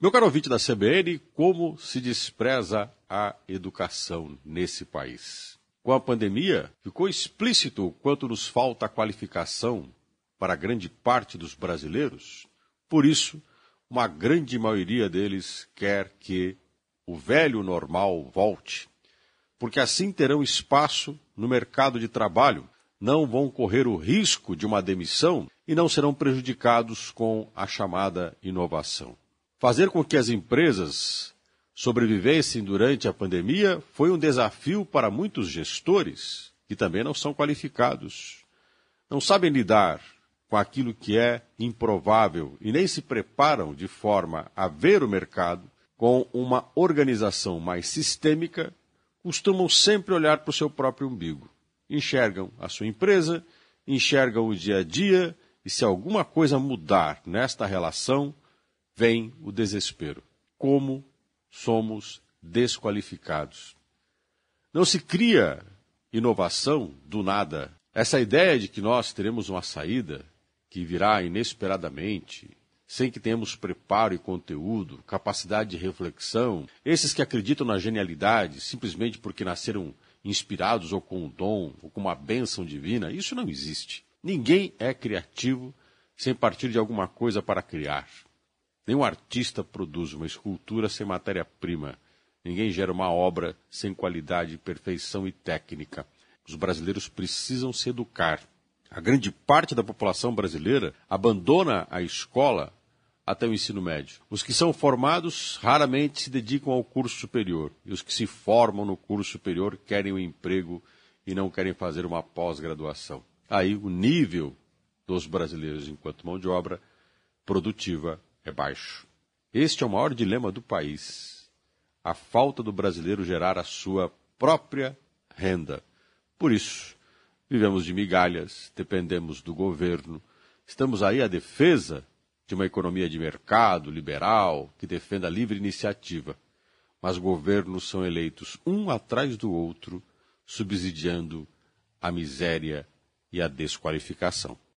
Meu caro ouvinte da CBN, como se despreza a educação nesse país? Com a pandemia, ficou explícito o quanto nos falta qualificação para grande parte dos brasileiros. Por isso, uma grande maioria deles quer que o velho normal volte, porque assim terão espaço no mercado de trabalho, não vão correr o risco de uma demissão e não serão prejudicados com a chamada inovação. Fazer com que as empresas sobrevivessem durante a pandemia foi um desafio para muitos gestores que também não são qualificados. Não sabem lidar com aquilo que é improvável e nem se preparam de forma a ver o mercado com uma organização mais sistêmica, costumam sempre olhar para o seu próprio umbigo. Enxergam a sua empresa, enxergam o dia a dia e se alguma coisa mudar nesta relação, vem o desespero. Como somos desqualificados. Não se cria inovação do nada. Essa ideia de que nós teremos uma saída que virá inesperadamente, sem que tenhamos preparo e conteúdo, capacidade de reflexão, esses que acreditam na genialidade simplesmente porque nasceram inspirados ou com um dom ou com uma bênção divina, isso não existe. Ninguém é criativo sem partir de alguma coisa para criar. Nenhum artista produz uma escultura sem matéria-prima. Ninguém gera uma obra sem qualidade, perfeição e técnica. Os brasileiros precisam se educar. A grande parte da população brasileira abandona a escola até o ensino médio. Os que são formados raramente se dedicam ao curso superior. E os que se formam no curso superior querem um emprego e não querem fazer uma pós-graduação. Aí o nível dos brasileiros enquanto mão de obra produtiva é baixo. Este é o maior dilema do país. A falta do brasileiro gerar a sua própria renda. Por isso, vivemos de migalhas, dependemos do governo, estamos aí à defesa de uma economia de mercado liberal que defenda a livre iniciativa. Mas governos são eleitos um atrás do outro, subsidiando a miséria e a desqualificação.